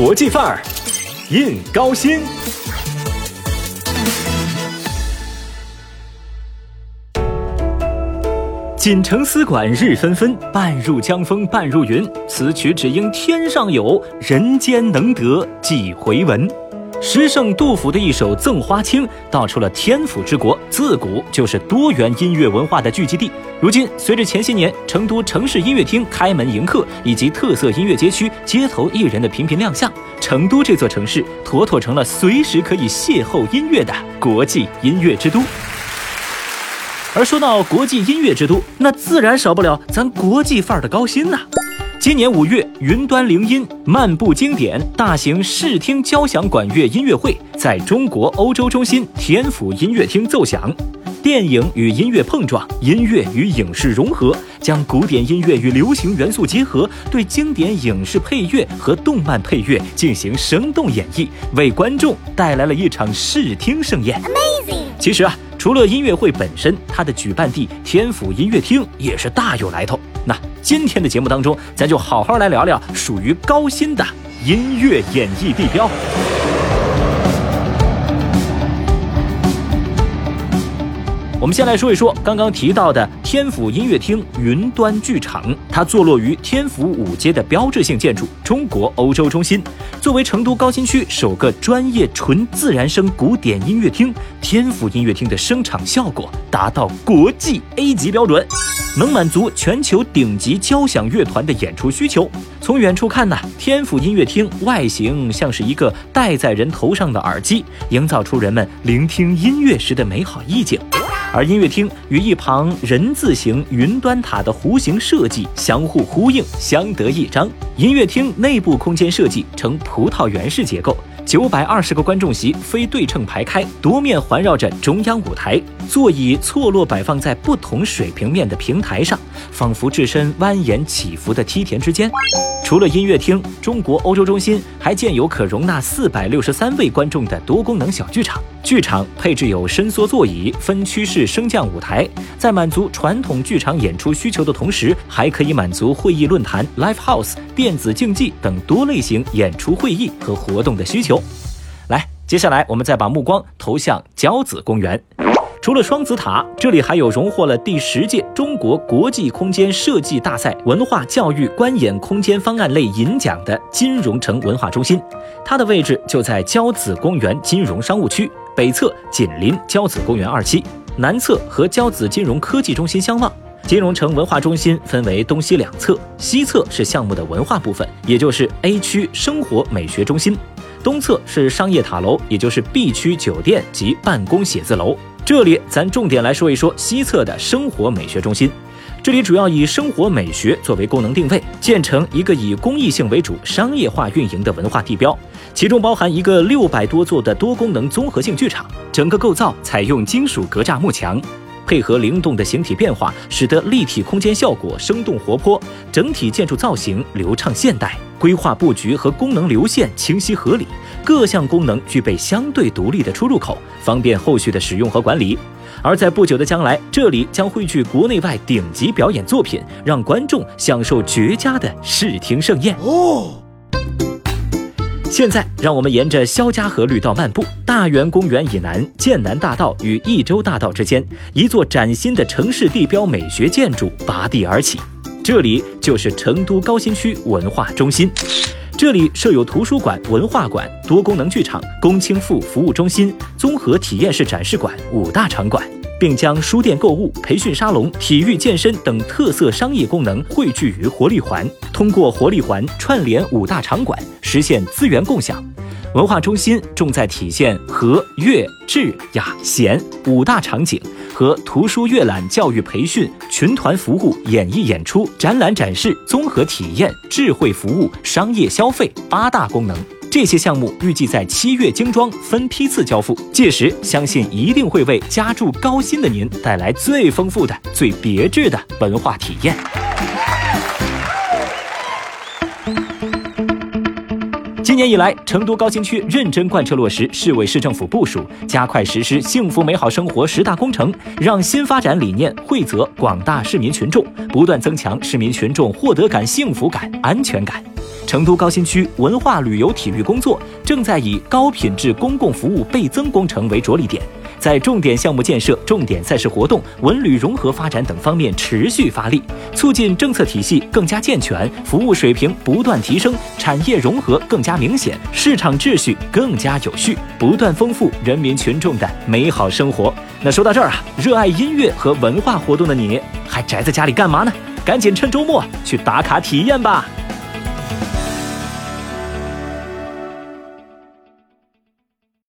国际范儿，印高薪。锦城丝管日纷纷，半入江风半入云。此曲只应天上有人间能得几回闻。诗圣杜甫的一首《赠花卿》，道出了天府之国自古就是多元音乐文化的聚集地。如今，随着前些年成都城市音乐厅开门迎客，以及特色音乐街区街头艺人的频频亮相，成都这座城市妥妥成了随时可以邂逅音乐的国际音乐之都。而说到国际音乐之都，那自然少不了咱国际范儿的高新呐。今年五月，云端铃音漫步经典大型视听交响管乐音乐会在中国欧洲中心天府音乐厅奏响。电影与音乐碰撞，音乐与影视融合，将古典音乐与流行元素结合，对经典影视配乐和动漫配乐进行生动演绎，为观众带来了一场视听盛宴。Amazing！其实啊，除了音乐会本身，它的举办地天府音乐厅也是大有来头。那今天的节目当中，咱就好好来聊聊属于高新的音乐演绎地标。我们先来说一说刚刚提到的天府音乐厅云端剧场，它坐落于天府五街的标志性建筑——中国欧洲中心。作为成都高新区首个专业纯自然声古典音乐厅，天府音乐厅的声场效果达到国际 A 级标准，能满足全球顶级交响乐团的演出需求。从远处看呢，天府音乐厅外形像是一个戴在人头上的耳机，营造出人们聆听音乐时的美好意境。而音乐厅与一旁人字形云端塔的弧形设计相互呼应，相得益彰。音乐厅内部空间设计呈葡萄园式结构，九百二十个观众席非对称排开，多面环绕着中央舞台，座椅错落摆放在不同水平面的平台上，仿佛置身蜿蜒起伏的梯田之间。除了音乐厅，中国欧洲中心还建有可容纳四百六十三位观众的多功能小剧场。剧场配置有伸缩座椅、分区式升降舞台，在满足传统剧场演出需求的同时，还可以满足会议、论坛、live house、电子竞技等多类型演出会议和活动的需求。来，接下来我们再把目光投向交子公园。除了双子塔，这里还有荣获了第十届中国国际空间设计大赛文化教育观演空间方案类银奖的金融城文化中心，它的位置就在交子公园金融商务区北侧，紧邻交子公园二期，南侧和交子金融科技中心相望。金融城文化中心分为东西两侧，西侧是项目的文化部分，也就是 A 区生活美学中心，东侧是商业塔楼，也就是 B 区酒店及办公写字楼。这里咱重点来说一说西侧的生活美学中心，这里主要以生活美学作为功能定位，建成一个以公益性为主、商业化运营的文化地标，其中包含一个六百多座的多功能综合性剧场，整个构造采用金属格栅幕墙，配合灵动的形体变化，使得立体空间效果生动活泼，整体建筑造型流畅现代，规划布局和功能流线清晰合理。各项功能具备相对独立的出入口，方便后续的使用和管理。而在不久的将来，这里将汇聚国内外顶级表演作品，让观众享受绝佳的视听盛宴。哦，现在让我们沿着肖家河绿道漫步，大园公园以南，剑南大道与益州大道之间，一座崭新的城市地标美学建筑拔地而起，这里就是成都高新区文化中心。这里设有图书馆、文化馆、多功能剧场、公青妇服务中心、综合体验式展示馆五大场馆，并将书店、购物、培训沙龙、体育健身等特色商业功能汇聚于活力环，通过活力环串联五大场馆，实现资源共享。文化中心重在体现和乐、智、雅、贤五大场景。和图书阅览、教育培训、群团服务、演艺演出、展览展示、综合体验、智慧服务、商业消费八大功能，这些项目预计在七月精装，分批次交付。届时，相信一定会为家住高新的您带来最丰富的、最别致的文化体验。今年以来，成都高新区认真贯彻落实市委市政府部署，加快实施幸福美好生活十大工程，让新发展理念惠泽广大市民群众，不断增强市民群众获得感、幸福感、安全感。成都高新区文化旅游体育工作正在以高品质公共服务倍增工程为着力点。在重点项目建设、重点赛事活动、文旅融合发展等方面持续发力，促进政策体系更加健全，服务水平不断提升，产业融合更加明显，市场秩序更加有序，不断丰富人民群众的美好生活。那说到这儿啊，热爱音乐和文化活动的你，还宅在家里干嘛呢？赶紧趁周末去打卡体验吧！